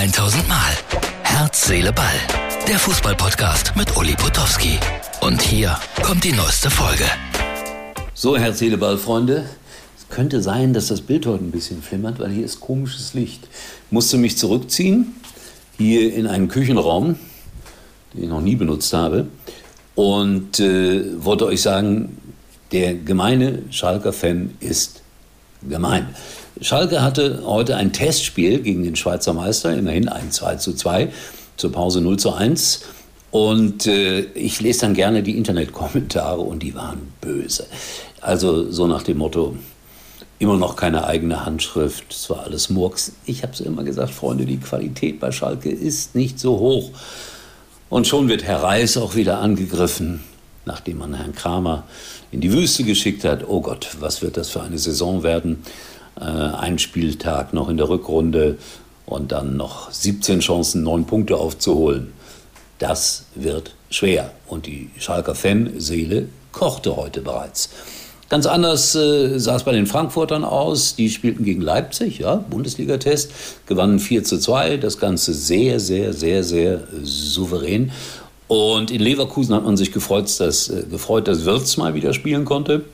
1000 Mal. Herz, Seele, Ball. Der Fußballpodcast mit Uli Potowski. Und hier kommt die neueste Folge. So, Herz, Seele, Ball, Freunde. Es könnte sein, dass das Bild heute ein bisschen flimmert, weil hier ist komisches Licht. Ich musste mich zurückziehen, hier in einen Küchenraum, den ich noch nie benutzt habe. Und äh, wollte euch sagen, der gemeine Schalker-Fan ist gemein. Schalke hatte heute ein Testspiel gegen den Schweizer Meister, immerhin ein 2 zu 2, zur Pause 0 zu 1. Und äh, ich lese dann gerne die Internetkommentare und die waren böse. Also so nach dem Motto, immer noch keine eigene Handschrift, es war alles Murks. Ich habe es immer gesagt, Freunde, die Qualität bei Schalke ist nicht so hoch. Und schon wird Herr Reis auch wieder angegriffen, nachdem man Herrn Kramer in die Wüste geschickt hat. Oh Gott, was wird das für eine Saison werden? Äh, ein Spieltag noch in der Rückrunde und dann noch 17 Chancen, 9 Punkte aufzuholen. Das wird schwer. Und die Schalker Fanseele kochte heute bereits. Ganz anders äh, sah es bei den Frankfurtern aus. Die spielten gegen Leipzig, ja, Bundesliga-Test, gewannen 4 zu 2. Das Ganze sehr, sehr, sehr, sehr souverän. Und in Leverkusen hat man sich gefreut, dass, äh, gefreut, dass Wirtz mal wieder spielen konnte.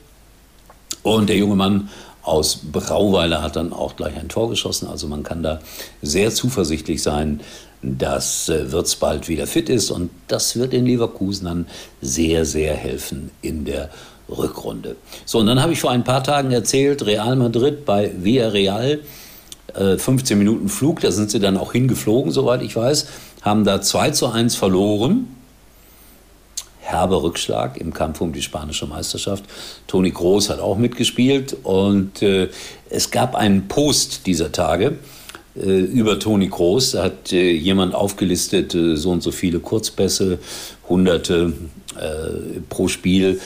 Und der junge Mann aus Brauweiler hat dann auch gleich ein Tor geschossen. Also man kann da sehr zuversichtlich sein, dass äh, Wirtz bald wieder fit ist. Und das wird den Leverkusen dann sehr, sehr helfen in der Rückrunde. So, und dann habe ich vor ein paar Tagen erzählt, Real Madrid bei Villarreal, äh, 15 Minuten Flug, da sind sie dann auch hingeflogen, soweit ich weiß, haben da 2 zu 1 verloren herber Rückschlag im Kampf um die spanische Meisterschaft. Toni Groß hat auch mitgespielt und äh, es gab einen Post dieser Tage äh, über Toni Groß. Da hat äh, jemand aufgelistet, äh, so und so viele Kurzpässe, Hunderte pro Spiel.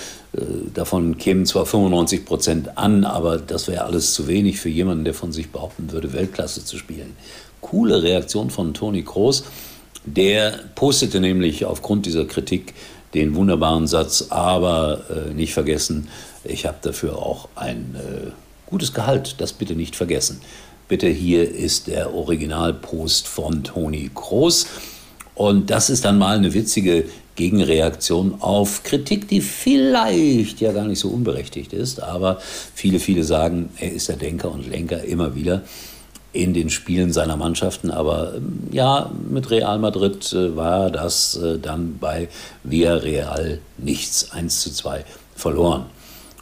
Davon kämen zwar 95 Prozent an, aber das wäre alles zu wenig für jemanden, der von sich behaupten würde, Weltklasse zu spielen. Coole Reaktion von Toni Groß. Der postete nämlich aufgrund dieser Kritik den wunderbaren Satz, aber äh, nicht vergessen, ich habe dafür auch ein äh, gutes Gehalt, das bitte nicht vergessen. Bitte hier ist der Originalpost von Toni Kroos. Und das ist dann mal eine witzige Gegenreaktion auf Kritik, die vielleicht ja gar nicht so unberechtigt ist, aber viele, viele sagen, er ist der Denker und Lenker immer wieder in den Spielen seiner Mannschaften. Aber ähm, ja, mit Real Madrid äh, war das äh, dann bei Villarreal nichts. 1 zu 2 verloren.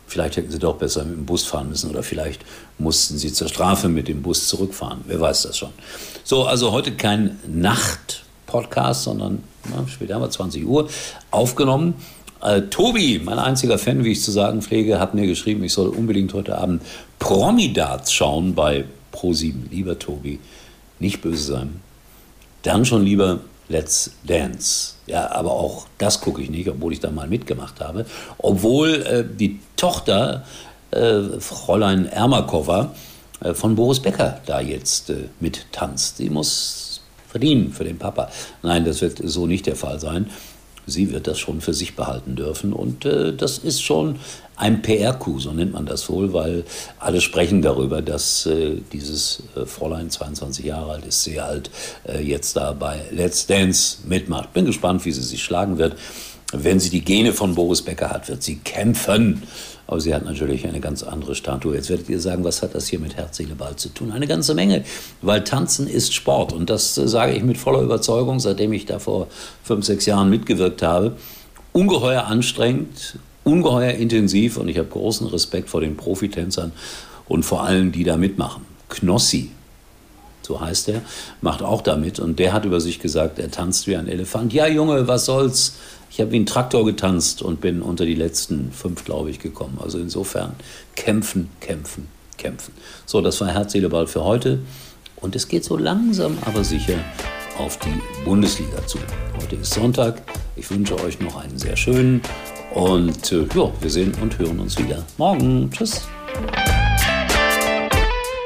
Vielleicht hätten sie doch besser mit dem Bus fahren müssen oder vielleicht mussten sie zur Strafe mit dem Bus zurückfahren. Wer weiß das schon. So, also heute kein Nacht-Podcast, sondern na, später haben wir 20 Uhr aufgenommen. Äh, Tobi, mein einziger Fan, wie ich zu sagen pflege, hat mir geschrieben, ich soll unbedingt heute Abend Promidarts schauen bei Pro7. Lieber Tobi, nicht böse sein. Dann schon lieber Let's Dance. Ja, aber auch das gucke ich nicht, obwohl ich da mal mitgemacht habe. Obwohl äh, die Tochter, äh, Fräulein Ermakova, äh, von Boris Becker da jetzt äh, mittanzt. Sie muss verdienen für den Papa. Nein, das wird so nicht der Fall sein sie wird das schon für sich behalten dürfen. Und äh, das ist schon ein PR-Coup, so nennt man das wohl, weil alle sprechen darüber, dass äh, dieses äh, Fräulein, 22 Jahre alt, ist sehr alt, äh, jetzt da bei Let's Dance mitmacht. Bin gespannt, wie sie sich schlagen wird. Wenn sie die Gene von Boris Becker hat, wird sie kämpfen. Aber sie hat natürlich eine ganz andere Statue. Jetzt werdet ihr sagen, was hat das hier mit Herz, Seele, Ball zu tun? Eine ganze Menge, weil Tanzen ist Sport. Und das äh, sage ich mit voller Überzeugung, seitdem ich da vor fünf, sechs Jahren mitgewirkt habe. Ungeheuer anstrengend, ungeheuer intensiv und ich habe großen Respekt vor den Profitänzern und vor allen, die da mitmachen. Knossi, so heißt er, macht auch damit und der hat über sich gesagt, er tanzt wie ein Elefant. Ja, Junge, was soll's? Ich habe wie ein Traktor getanzt und bin unter die letzten fünf, glaube ich, gekommen. Also insofern kämpfen, kämpfen, kämpfen. So, das war Herz, Seele, Ball für heute. Und es geht so langsam, aber sicher auf die Bundesliga zu. Heute ist Sonntag. Ich wünsche euch noch einen sehr schönen und äh, ja, wir sehen und hören uns wieder morgen. Tschüss.